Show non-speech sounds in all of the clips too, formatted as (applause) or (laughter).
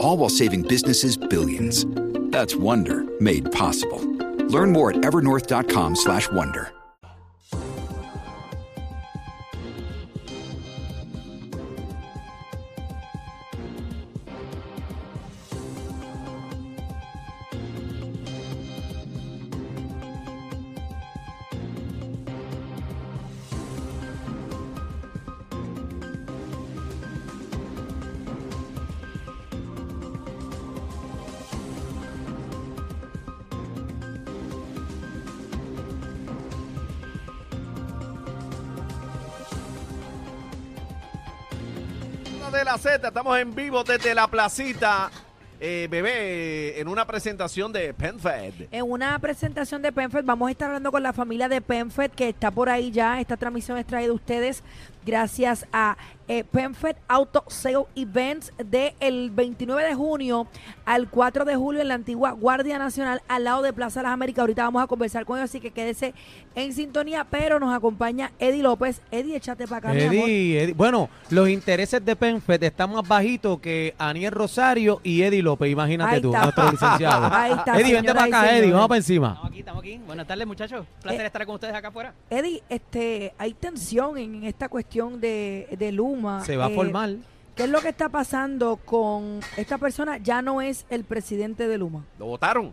All while saving businesses billions. That's Wonder made possible. Learn more at evernorth.com/wonder. de la Z, estamos en vivo desde la placita. Eh, bebé, en una presentación de PenFed. En una presentación de PenFed vamos a estar hablando con la familia de PenFed que está por ahí ya. Esta transmisión es traída a ustedes gracias a eh, PenFed Auto Sale Events del 29 de junio al 4 de julio en la antigua Guardia Nacional al lado de Plaza Las Américas. Ahorita vamos a conversar con ellos, así que quédese en sintonía, pero nos acompaña Eddie López. Eddie, échate para acá, mi amor. Eddie, Eddie. Bueno, los intereses de PenFed están más bajitos que Aniel Rosario y Eddie López, imagínate Ahí tú, está. nuestro licenciado. (laughs) Ahí está, Eddie, vente para acá, Eddie, vamos para encima. Estamos aquí, estamos aquí. Buenas tardes, muchachos. Placer Eh, estar con ustedes acá afuera. Eddie, este, hay tensión en esta cuestión de, de Luma. Se va a Eh, formar. ¿Qué es lo que está pasando con esta persona? Ya no es el presidente de Luma. ¿Lo votaron?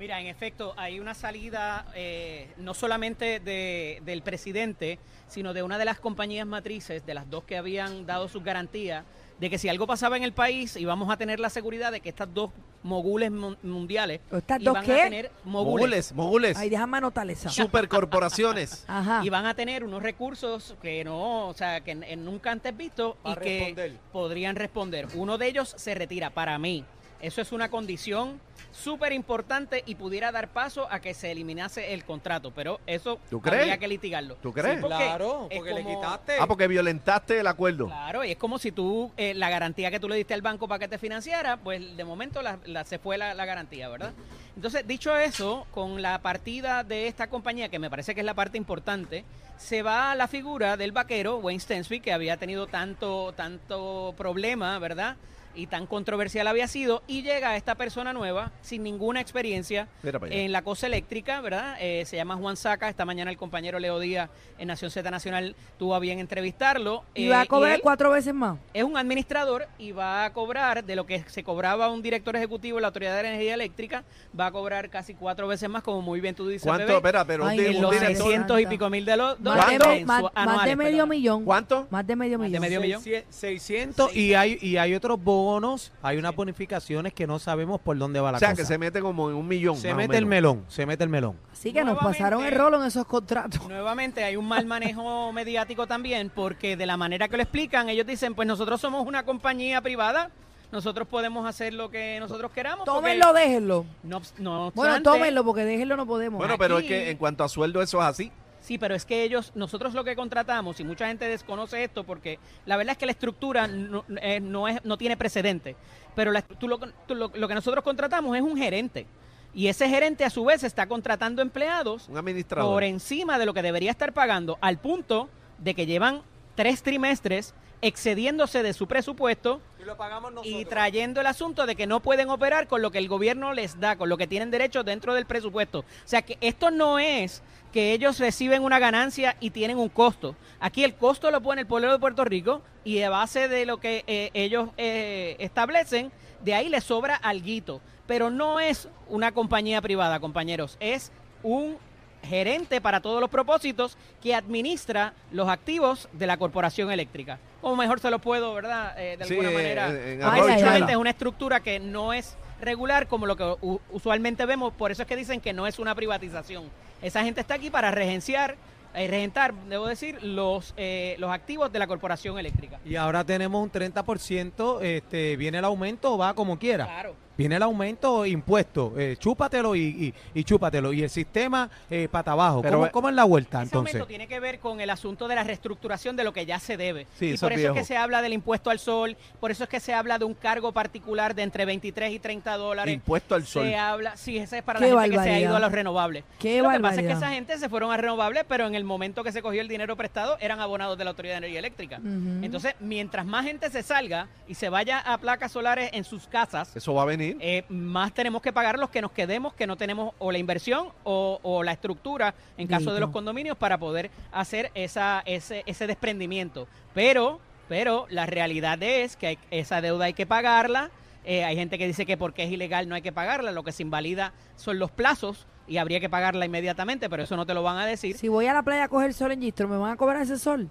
Mira, en efecto, hay una salida eh, no solamente de- del presidente, sino de una de las compañías matrices, de las dos que habían dado sus garantías, de que si algo pasaba en el país íbamos a tener la seguridad de que estas dos mogules mun- mundiales ¿Estas dos iban qué? a tener mogules, Mogules, mogules. Ay, déjame anotar esa. Supercorporaciones. (laughs) Ajá. y van a tener unos recursos que no, o sea, que nunca antes visto y que responder. podrían responder. Uno de ellos se retira para mí. Eso es una condición súper importante y pudiera dar paso a que se eliminase el contrato, pero eso ¿Tú crees? habría que litigarlo. ¿Tú crees? porque Claro, porque le quitaste. Ah, porque violentaste el acuerdo. Claro, y es como si tú, eh, la garantía que tú le diste al banco para que te financiara, pues de momento la, la- se fue la, la garantía, ¿verdad? Entonces, dicho eso, con la partida de esta compañía, que me parece que es la parte importante, se va la figura del vaquero, Wayne Stensby, que había tenido tanto, tanto problema, ¿verdad? Y tan controversial había sido, y llega esta persona nueva, sin ninguna experiencia, en la cosa eléctrica, ¿verdad? Eh, se llama Juan Saca. Esta mañana el compañero Leo Díaz en Nación Z Nacional tuvo a bien entrevistarlo. Y Eh, va a cobrar cuatro veces más. es un administrador y va a cobrar de lo que se cobraba un director ejecutivo de la Autoridad de Energía Eléctrica, va a cobrar casi cuatro veces más, como muy bien tú dices. ¿Cuánto? bebé, Espera, pero un, en un los director- 600 y pico mil de los Más de, más- más de medio perdón. millón. ¿Cuánto? Más de medio Más de millón. medio millón. 600 y hay, y hay otros bonos, hay unas bonificaciones que no sabemos por dónde va la O sea, cosa. que se mete como en un millón. Se más o mete el melón, se mete el melón. Así que nos pasaron el rolo en esos contratos. Nuevamente hay un mal manejo (laughs) mediático también, porque de la manera que lo explican, ellos dicen, pues nosotros somos una compañía privada, nosotros podemos hacer lo que nosotros queramos. Tómenlo, déjenlo. No, Bueno, tómenlo porque déjenlo no podemos. Bueno, pero es que en cuanto a sueldo eso es así. Sí, pero es que ellos, nosotros lo que contratamos, y mucha gente desconoce esto, porque la verdad es que la estructura no, eh, no, es, no tiene precedente, pero la, tú lo, tú lo- lo que nosotros contratamos es un gerente. Y ese gerente a su vez está contratando empleados Un administrador. por encima de lo que debería estar pagando, al punto de que llevan tres trimestres excediéndose de su presupuesto Y lo pagamos y trayendo el asunto de que no pueden operar con lo que el gobierno les da, con lo que tienen derecho dentro del presupuesto. O sea que esto no es que ellos reciben una ganancia y tienen un costo. Aquí el costo lo pone el pueblo de Puerto Rico y de base de lo que eh, ellos eh, establecen, de ahí les sobra alguito. Pero no es una compañía privada, compañeros, es un gerente para todos los propósitos que administra los activos de la corporación eléctrica. Como mejor se lo puedo, ¿verdad? Eh, de Sí, alguna eh, manera. en ay, es una estructura que no es regular como lo que usualmente vemos, por eso es que dicen que no es una privatización. Esa gente está aquí para regenciar, eh, regentar, debo decir, los, eh, los activos de la corporación eléctrica. Y ahora tenemos un 30%, este, viene el aumento, va como quiera. Claro. Viene el aumento impuesto, eh, chúpatelo y, y, y chúpatelo. Y el sistema eh, para abajo. Pero ¿Cómo, cómo es la vuelta Ese entonces? aumento tiene que ver con el asunto de la reestructuración de lo que ya se debe. Sí, y eso por es eso es que se habla del impuesto al sol, por eso es que se habla de un cargo particular de entre 23 y 30 dólares. Impuesto al sol. Se habla, sí, ese es para Qué la gente que se ha ido a los renovables. Qué Lo que pasa es que esa gente se fueron a renovables, pero en el momento que se cogió el dinero prestado eran abonados de la Autoridad de Energía Eléctrica. Entonces, mientras más gente se salga y se vaya a placas solares en sus casas, Eso va a venir. Eh, más tenemos que pagar los que nos quedemos, que no tenemos o la inversión o, o la estructura en caso de los condominios para poder hacer esa, ese, ese desprendimiento. Pero, pero la realidad es que hay- esa deuda hay que pagarla. Eh, hay gente que dice que porque es ilegal no hay que pagarla, lo que se invalida son los plazos y habría que pagarla inmediatamente, pero eso no te lo van a decir. Si voy a la playa a coger sol en Gistro, ¿me van a cobrar ese sol?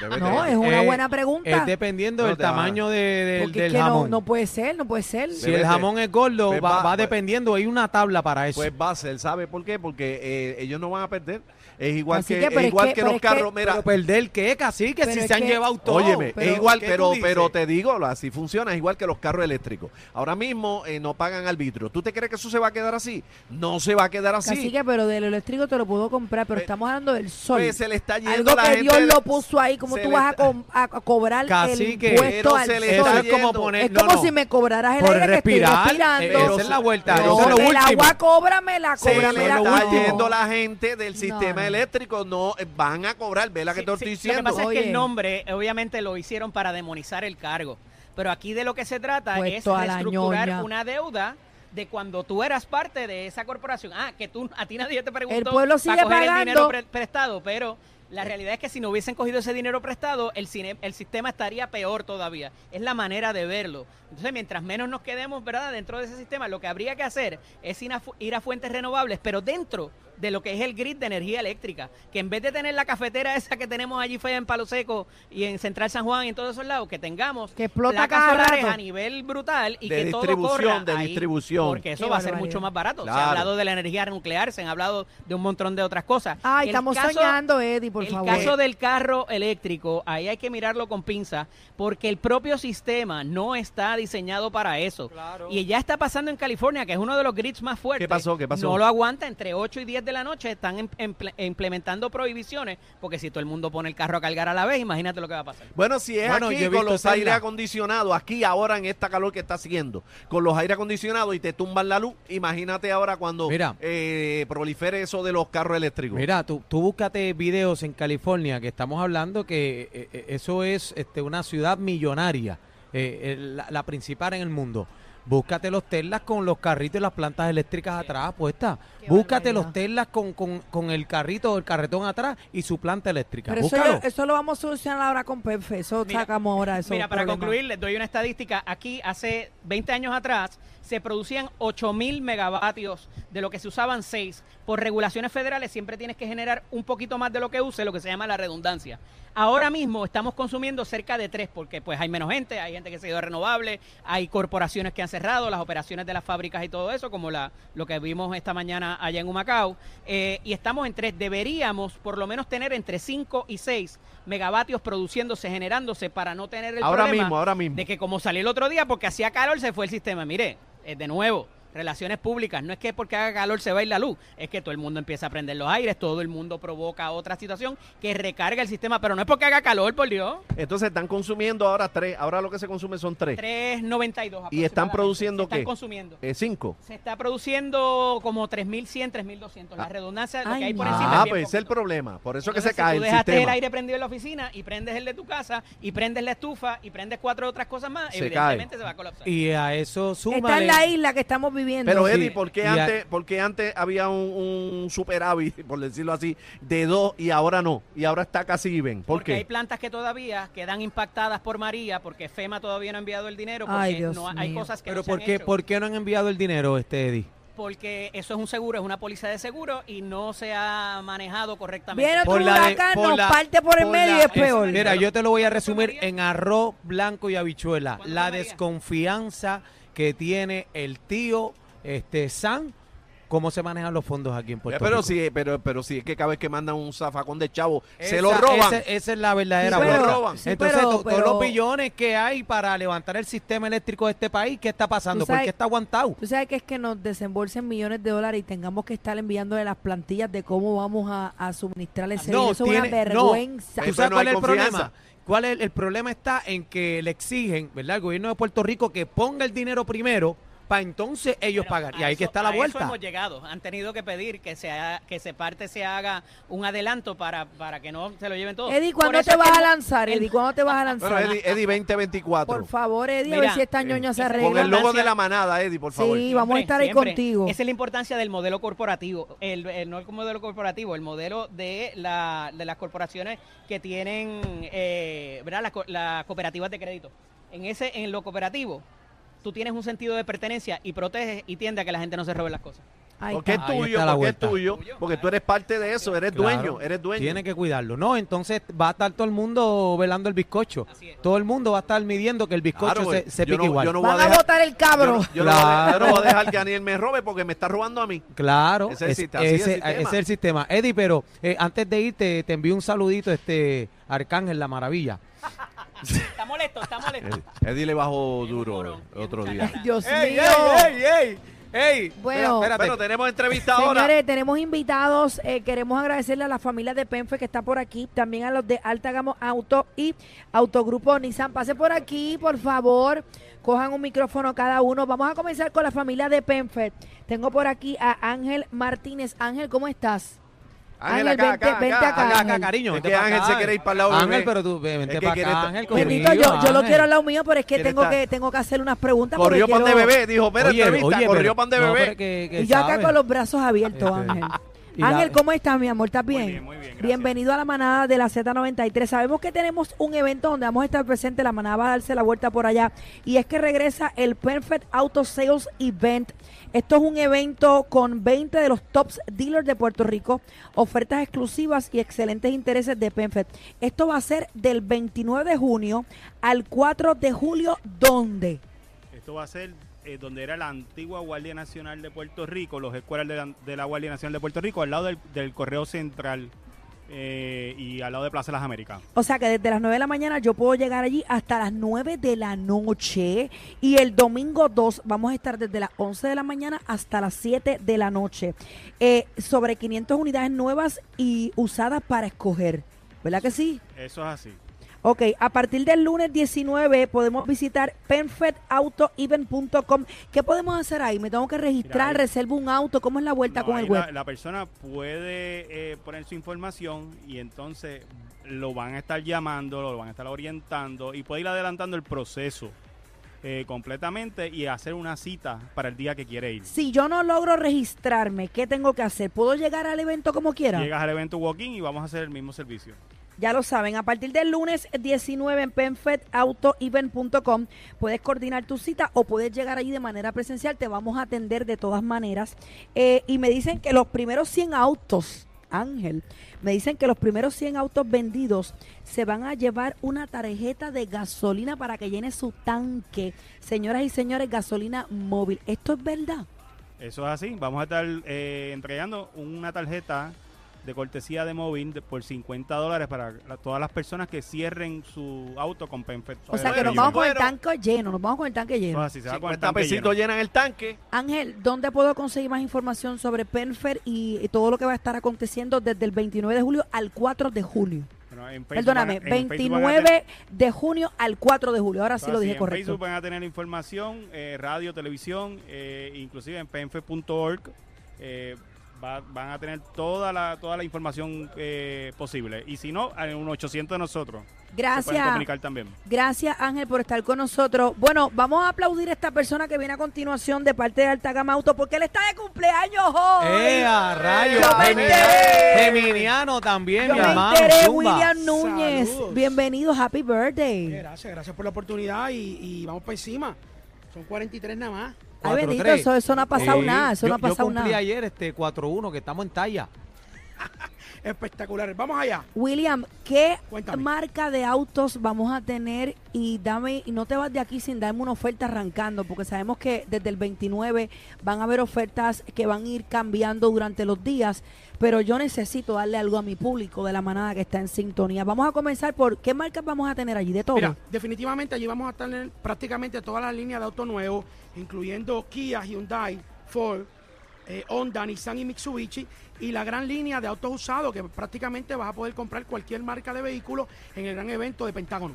Debe No, es una Eh, buena pregunta. Es dependiendo No del te va- tamaño de, porque del que no, jamón. no puede ser, no puede ser. si Debe el jamón es gordo, Pues va, va- va pues- dependiendo. Hay una tabla para eso. Pues va a ser, ¿sabe por qué? Porque eh, ellos no van a perder. Es igual Así que, que, pero es es igual que- que, pero los es que- carros. Mira, pero perder qué, casi que Pero si es se han que- llevado todo. Óyeme, pero- es igual, ¿Qué tú pero, dices? pero te digo, así funciona, es igual que los carros eléctricos. Ahora mismo eh, no pagan arbitrio. ¿Tú te crees que eso se va a quedar así? No se va a quedar así. Así que, pero del eléctrico te lo puedo comprar, pero Pues- estamos hablando del sol. Pues se le está yendo Algo la que gente Dios de- lo puso ahí, como se tú vas a, está- com- a- cobrar Cacique, el impuesto pero al se le sol. está como poner. Es no, como no. si me cobraras el Por aire que estoy respirar, respirando. eh, esa es la vuelta. No, eso es lo el último. agua cóbramela, Se le cóbramela. está no. yendo la gente del sistema no. eléctrico, no eh, van a cobrar, ve la que Sí, te sí, estoy Lo que diciendo. pasa es que Oye. el nombre, obviamente, lo hicieron para demonizar el cargo. Pero aquí de lo que se trata Puesto es reestructurar una deuda de cuando tú eras parte de esa corporación. Ah, que tú, a ti nadie te preguntó El pueblo para sigue coger el pagando. dinero pre- prestado, pero la realidad es que si no hubiesen cogido ese dinero prestado, el, cine- el sistema estaría peor todavía. Es la manera de verlo. Entonces, mientras menos nos quedemos, ¿verdad?, dentro de ese sistema, lo que habría que hacer es ir a, ir a fuentes renovables, pero dentro de lo que es el grid de energía eléctrica, que en vez de tener la cafetera esa que tenemos allí fea en Palo Seco y en Central San Juan y en todos esos lados, que tengamos Que explota placas solares a nivel brutal y De que todo distribución, corra de ahí, distribución. porque eso Qué va a ser mucho más barato. Se ha hablado de la energía nuclear, se han hablado de un montón de otras cosas. Ay, El estamos caso- soñando, Eddie, por el favor. caso del carro eléctrico, ahí hay que mirarlo con pinza, porque el propio sistema no está diseñado para eso. Y ya está pasando en California, que es uno de los grids más fuertes. ¿Qué pasó? ¿Qué pasó? No lo aguanta, entre 8 y 10 de la noche están em- emple- implementando prohibiciones, porque si todo el mundo pone el carro a cargar a la vez, imagínate lo que va a pasar. Bueno, si es Bueno, aquí con los aire acondicionados, aquí ahora en esta calor que está haciendo, con los aire acondicionados y te tumban la luz, imagínate ahora cuando Mira. eh, prolifere eso de los carros eléctricos. Mira, tú, tú búscate videos en California que estamos hablando que eh, eh, eso es este, una ciudad millonaria, eh, la, la principal en el mundo. Búscate los Teslas con los carritos y las plantas eléctricas atrás puestas. Búscate los Teslas con, con, con el carrito o el carretón atrás y su planta eléctrica. Pero eso, Búscalo. yo- eso lo vamos a solucionar ahora con Pepe. Eso Mira, sacamos ahora eso. Mira, para concluir, les doy una estadística. Aquí, hace 20 años atrás, se producían 8 mil megavatios de lo que se usaban 6. Por regulaciones federales siempre tienes que generar un poquito más de lo que use, lo que se llama la redundancia. Ahora mismo estamos consumiendo cerca de 3 porque pues hay menos gente, hay gente que se ha ido a renovable, hay corporaciones que han cerrado, las operaciones de las fábricas y todo eso, como la, lo que vimos esta mañana allá en Humacao. Eh, y estamos en 3. Deberíamos por lo menos tener entre 5 y 6 megavatios produciéndose, generándose para no tener el Ahora problema mismo, ahora mismo. de que como salió el otro día porque hacía calor se fue el sistema. Mire, eh, de nuevo, relaciones públicas, no es que porque haga calor se va a ir la luz, es que todo el mundo empieza a prender los aires, todo el mundo provoca otra situación que recarga el sistema, pero no es porque haga calor, por Dios. Entonces están consumiendo ahora tres, ahora lo que se consume son tres. 3.92 ¿Y están produciendo están qué? consumiendo. Eh, cinco. Se está produciendo como 3.100, 3.200. La Ah. redundancia, lo Ay, que hay por encima Ah, es bien pues es el problema. Por eso Entonces, que se cae si tú el dejaste sistema. el aire prendido en la oficina y prendes el de tu casa y prendes la estufa y prendes cuatro otras cosas más, Se evidentemente se va a colapsar. Y a eso Está súmale... en la isla que estamos viviendo. Pero Eddie, ¿por qué, antes, por qué antes había un, un superávit, por decirlo así, de dos y ahora no? Y ahora está casi bien. ¿Por porque hay qué? plantas que todavía quedan impactadas por María, porque FEMA todavía no ha enviado el dinero, porque Ay, Dios no hay mío. cosas que Pero no se ¿por han qué, hecho. ¿por qué no han enviado el dinero, este Eddie? porque eso es un seguro, es una póliza de seguro y no se ha manejado correctamente. Viene otro Por huracán, nos la- parte por el por medio y es peor. Mira, yo te lo voy a resumir en arroz blanco y habichuela. ¿Cuánto La María? Que tiene el tío este San, cómo se manejan los fondos aquí en Puerto pero Rico. sí, pero, pero sí es que cada vez que mandan un zafacón de chavo, se lo roban. ese- esa es la verdadera Sí, pero- verdad. roban. sí, Entonces, pero- to- pero- todos los billones que hay para levantar el sistema eléctrico de este país, ¿qué está pasando? Sabes- ¿Por qué está aguantado? Tú sabes que es que nos desembolsen millones de dólares y tengamos que estar enviándole las plantillas de cómo vamos a, a suministrar ese dinero. Eso es una tiene- vergüenza. No. ¿Tú sabes no cuál es el confianza. problema? ¿Cuál es el, el problema? Está en que le exigen, ¿verdad? El gobierno de Puerto Rico que ponga el dinero primero para entonces ellos Pero pagar. Y ahí que eso- está la a vuelta. Eso hemos llegado. Han tenido que pedir que se haga- que se parte se haga un adelanto para, para que no se lo lleven todo. Eddie, ¿cuándo te vas que a lanzar, Eddie? ¿Cuándo te vas a (laughs) Bueno, lanzar? Eddie, Eddie 2024. Por favor, Eddie, a ver si esta ñoña se ese- arregla. Con el logo de la manada, Eddie, por favor. Sí, vamos a estar ahí Siempre. contigo. Esa es la importancia del modelo corporativo. El, el- no el modelo corporativo, el modelo de, la, de las corporaciones que tienen eh, ¿verdad? Las cooperativas de crédito. En, ese, en lo cooperativo, tú tienes un sentido de pertenencia y proteges y tiende a que la gente no se robe las cosas. Ahí Porque es está. Tuyo, porque es tuyo, porque tú eres parte de eso, eres Claro. dueño, eres dueño. Tiene que cuidarlo. No, entonces va a estar todo el mundo velando el bizcocho. Todo el mundo va a estar midiendo que el bizcocho Claro, se, se pique no- igual. yo no voy a Van a dejar- votar el cabro. yo no voy a dejar- yo no Claro. voy a dejar que Daniel me robe porque me está robando a mí. Claro, Ese es el es- sistema, el es el sistema. Eddie, pero eh, antes de irte, te envío un saludito, este Arcángel La Maravilla. Está molesto, está molesto. Eddie le bajó duro otro día. gracias. Dios ¡Ey, mío. ey, ey, ey! ¡Ey! Bueno. Espera, espérate. Bueno, tenemos entrevista ahora. Señores, tenemos invitados. eh, queremos agradecerle a la familia de Penfe que está por aquí, también a los de Alta Gama Auto y Autogrupo Nissan. Pase por aquí, por favor. Cojan un micrófono cada uno. Vamos a comenzar con la familia de Penfe. Tengo por aquí a Ángel Martínez. Ángel, ¿cómo estás? Ángel, Ángel, acá, vente- acá, vente acá, acá. Acá, Ángel. acá, cariño. Es que Ángel se quiere ir para el lado de Ángel, bebé. pero tú ve- vente Es que para quiere acá, Ángel, Bendito, Bendito, yo, yo lo quiero al lado mío, pero es que ¿Quién tengo que tengo que hacerle unas preguntas. Corrió pan de quiero- bebé, dijo, espera, entrevista, oye, corrió pero- pan de bebé. pero que- que Y yo acá sabe. con los brazos abiertos, Este, Ángel. Y la- Ángel, ¿cómo estás, mi amor? ¿Estás bien? Muy bien, muy bien, gracias. Bienvenido a la manada de la Z93. Sabemos que tenemos un evento donde vamos a estar presentes. La manada va a darse la vuelta por allá. Y es que regresa el Perfect Auto Sales Event. Esto es un evento con 20 de los tops dealers de Puerto Rico, ofertas exclusivas y excelentes intereses de Perfect. Esto va a ser del 29 de junio al 4 de julio. ¿Dónde? Esto va a ser eh, donde era la antigua Guardia Nacional de Puerto Rico, los escuelas de la, de la Guardia Nacional de Puerto Rico, al lado del, del Correo Central eh, y al lado de Plaza de las Américas. O sea que desde las 9 de la mañana yo puedo llegar allí hasta las 9 de la noche. Y el domingo 2 vamos a estar desde las 11 de la mañana hasta las 7 de la noche. Eh, sobre 500 unidades nuevas y usadas para escoger. ¿Verdad que sí? Eso es así. Ok, a partir del lunes 19 podemos visitar perfectautoevent.com. ¿Qué podemos hacer ahí? ¿Me tengo que registrar? Mira, ¿Reservo un auto? ¿Cómo es la vuelta No, con el web? La, la persona puede eh, poner su información y entonces lo van a estar llamando, lo van a estar orientando y puede ir adelantando el proceso eh, completamente y hacer una cita para el día que quiere ir. Si yo no logro registrarme, ¿qué tengo que hacer? ¿Puedo llegar al evento como quiera? Llegas al evento walk-in y vamos a hacer el mismo servicio. Ya lo saben, a partir del lunes 19 en penfedautoevent.com puedes coordinar tu cita o puedes llegar allí de manera presencial. Te vamos a atender de todas maneras. Eh, y me dicen que los primeros 100 autos, Ángel, me dicen que los primeros 100 autos vendidos se van a llevar una tarjeta de gasolina para que llene su tanque. Señoras y señores, gasolina móvil. ¿Esto es verdad? Eso es así. Vamos a estar eh, entregando una tarjeta de cortesía de móvil de- por 50 dólares para la- todas las personas que cierren su auto con PenFed. O sea que nos vamos con el tanque lleno, nos vamos con el tanque lleno. es así, se va con el 50 tanque lleno. llenan el tanque. Ángel, ¿dónde puedo conseguir más información sobre Penfer y, y todo lo que va a estar aconteciendo desde el 29 de julio al 4 de julio? Bueno, en Facebook Perdóname, van en Facebook van a tener- 29 de junio al 4 de julio. Ahora sí lo dije en correcto. Facebook van a tener información, eh, radio, televisión, eh, inclusive en penfe.org. eh, va- van a tener toda la toda la información eh, posible. Y si no, hay un 800 de nosotros. Se pueden Gracias. comunicar también. Gracias Ángel por estar con nosotros. Bueno, vamos a aplaudir a esta persona que viene a continuación de parte de Alta Gama Auto porque él está de cumpleaños hoy. ¡Eh, a rayos! Geminiano también, Yo mi me hermano. enteré. William Núñez. Saludos. Bienvenido, happy Eh, birthday. Gracias, gracias por la oportunidad y, y vamos para encima. Son 43 nada más. Ay, bendito, 4-3. eso, eso no ha pasado Sí, nada, eso yo, no ha yo pasado cumplí nada. ayer este 4-1, que estamos en talla. (laughs) Espectaculares. Vamos allá. William, ¿qué Cuéntame. marca de autos vamos a tener? Y dame, y no te vas de aquí sin darme una oferta arrancando, porque sabemos que desde el 29 van a haber ofertas que van a ir cambiando durante los días, pero yo necesito darle algo a mi público de la manada que está en sintonía. Vamos a comenzar por qué marcas vamos a tener allí de todo. Mira, definitivamente allí vamos a tener prácticamente todas las líneas de autos nuevos, incluyendo Kia, Hyundai, Ford, eh, Honda, Nissan y Mitsubishi, y la gran línea de autos usados que prácticamente vas a poder comprar cualquier marca de vehículo en el gran evento de Pentágono.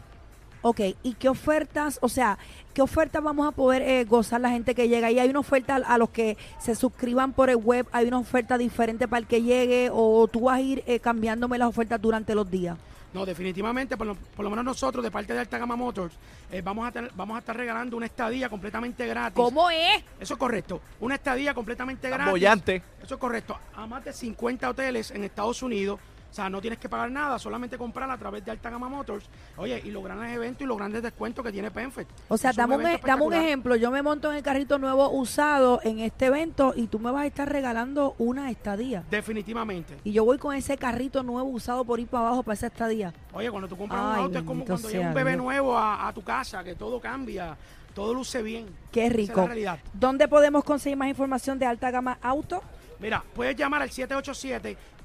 Ok, ¿y qué ofertas, o sea, qué ofertas vamos a poder eh, gozar la gente que llega? ¿Y hay una oferta a, los que se suscriban por el web? ¿Hay una oferta diferente para el que llegue? ¿O tú vas a ir eh, cambiándome las ofertas durante los días? No, definitivamente, por lo, por lo menos nosotros, de parte de Alta Gama Motors, eh, vamos, a tener, vamos a estar regalando una estadía completamente gratis. ¿Cómo es? Eso es correcto. Una estadía completamente Tan gratis. bollante. Eso es correcto. A más de 50 hoteles en Estados Unidos. O sea, no tienes que pagar nada, solamente comprar a través de Alta Gama Motors. Oye, y los grandes eventos y los grandes descuentos que tiene Penfed. O sea, dame un, e- dame un espectacular. ejemplo. Yo me monto en el carrito nuevo usado en este evento y tú me vas a estar regalando una estadía. Definitivamente. Y yo voy con ese carrito nuevo usado por ir para abajo para esa estadía. Oye, cuando tú compras Ay, un auto es como cuando llega un bebé Dios. nuevo a, a tu casa, que todo cambia, todo luce bien. Qué Esa es rico. la realidad. ¿Dónde podemos conseguir más información de alta gama auto? Mira, puedes llamar al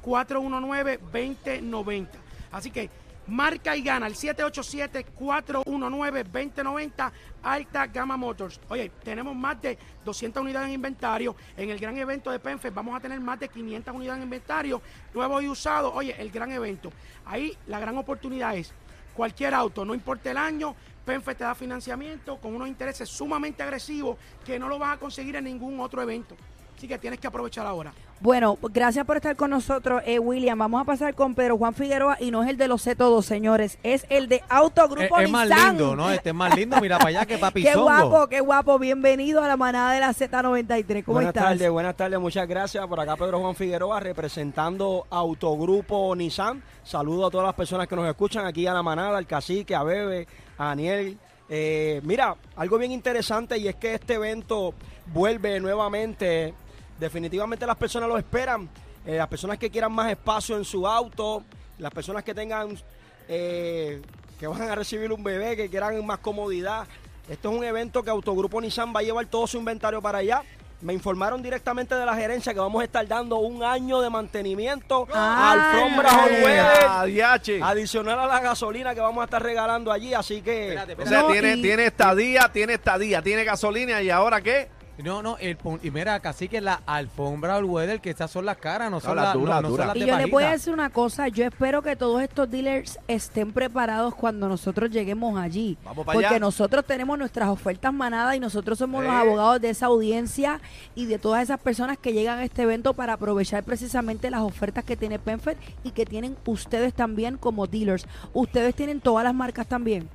787-419-2090. Así que marca y gana al 787-419-2090 Alta Gama Motors. Oye, tenemos más de 200 unidades en inventario. En el gran evento de Penfed vamos a tener más de 500 unidades en inventario, nuevos y usados. Oye, el gran evento. Ahí la gran oportunidad es cualquier auto, no importa el año, Penfed te da financiamiento con unos intereses sumamente agresivos que no lo vas a conseguir en ningún otro evento. Así que tienes que aprovechar ahora. Bueno, gracias por estar con nosotros, eh, William. Vamos a pasar con Pedro Juan Figueroa y no es el de los C todos, señores. Es el de Es, Autogrupo es más Nissan. lindo, ¿no? Este es más lindo, mira para allá que papi (laughs) Qué guapo, qué guapo. Bienvenido a la manada de la Z93. ¿Cómo buenas estás? tardes, buenas tardes, muchas gracias. Por acá Pedro Juan Figueroa representando Autogrupo Nissan. Saludo a todas las personas que nos escuchan aquí a la manada, al cacique, a Bebe, a Daniel. Eh, mira, algo bien interesante y es que este evento vuelve nuevamente. Definitivamente las personas lo esperan. Eh, las personas que quieran más espacio en su auto, las personas que tengan, eh, que van a recibir un bebé, que quieran más comodidad. Esto es un evento que Autogrupo Nissan va a llevar todo su inventario para allá. Me informaron directamente de la gerencia que vamos a estar dando un año de mantenimiento Ah. alfombras all weather, Adiache. adicional a la gasolina que vamos a estar regalando allí. Así que Espérate, O sea, No, tiene, y- tiene estadía, tiene estadía, tiene gasolina y ahora qué? No, no, el, pun- y mira, casi que la alfombra all weather, que estas son las caras, no son las las duras, no, no son duras. las Y yo les voy a decir una cosa, yo espero que todos estos dealers estén preparados cuando nosotros lleguemos allí. Vamos para porque allá. nosotros tenemos nuestras ofertas manadas y nosotros somos los abogados de esa audiencia y de todas esas personas que llegan a este evento para aprovechar precisamente las ofertas que tiene Penfed y que tienen ustedes también como dealers. Ustedes tienen todas las marcas también.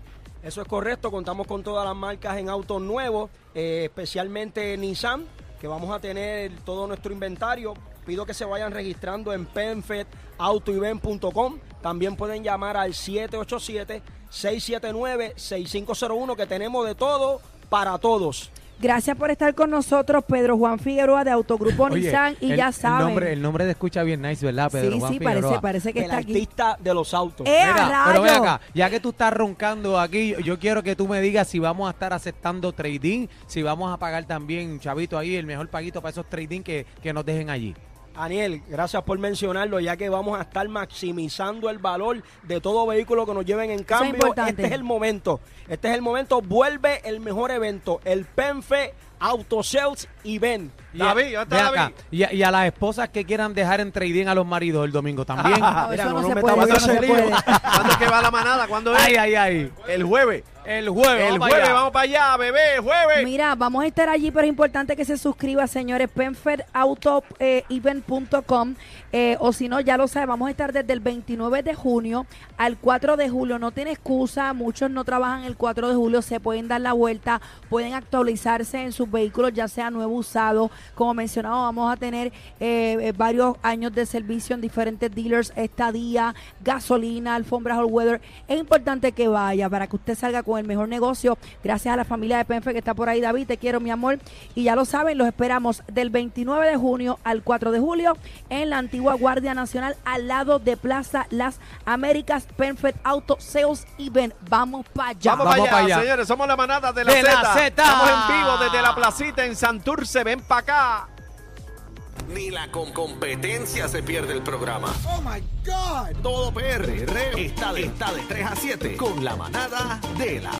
Eso es correcto, contamos con todas las marcas en autos nuevos, eh, especialmente Nissan, que vamos a tener todo nuestro inventario. Pido que se vayan registrando en penfedautoevent.com. También pueden llamar al 787-679-6501, que tenemos de todo para todos. Gracias por estar con nosotros, Pedro Juan Figueroa de Autogrupo Oye, Nissan y el- ya El saben. nombre, el nombre de escucha bien nice, ¿verdad, Pedro sí, Juan sí, Figueroa? parece, parece que El está aquí. artista de los autos. ¡Eh, Mira, pero ven acá, ya que tú estás roncando aquí, yo- yo quiero que tú me digas si vamos a estar aceptando trading, si vamos a pagar también, chavito, ahí el mejor paguito para esos trading que, que nos dejen allí. Daniel, gracias por mencionarlo, ya que vamos a estar maximizando el valor de todo vehículo que nos lleven en cambio. este es el momento. Este es el momento. Vuelve el mejor evento, el Penfe Auto Sales Event. Y David, a, ¿dónde ven está acá, y, a, y a las esposas que quieran dejar en trading a los maridos el domingo también. (laughs) No, Mira, no no, no. ¿Cuándo es que va la manada? ¿Cuándo es? ay, ay, ay. El jueves. El jueves. El vamos jueves, vamos para allá, bebé, el jueves. Mira, vamos a estar allí, pero es importante que se suscriba, señores, penfedautoevent.com eh, o si no, ya lo sabe, vamos a estar desde el 29 de junio al 4 de julio. No tiene excusa, muchos no trabajan el 4 de julio, se pueden dar la vuelta, pueden actualizarse en su sus vehículos, ya sea nuevo usado. Como mencionado, vamos a tener eh, eh, varios años de servicio en diferentes dealers, estadía, gasolina, alfombras all weather. Es importante que vaya para que usted salga con el mejor negocio. Gracias a la familia de Penfe que está por ahí, David. Te quiero, mi amor. Y ya lo saben, los esperamos del 29 de junio al 4 de julio en la antigua Guardia Nacional al lado de Plaza Las Américas Penfe Auto Sales Event. Vamos para allá. Vamos, para pa' allá, allá. señores. Somos la manada de la Z. Estamos en vivo desde la placita en Santurce. Ven para acá. Ni la con competencia se pierde el programa. Oh my God. Todo PR está de, está de 3 a 7 con la manada de la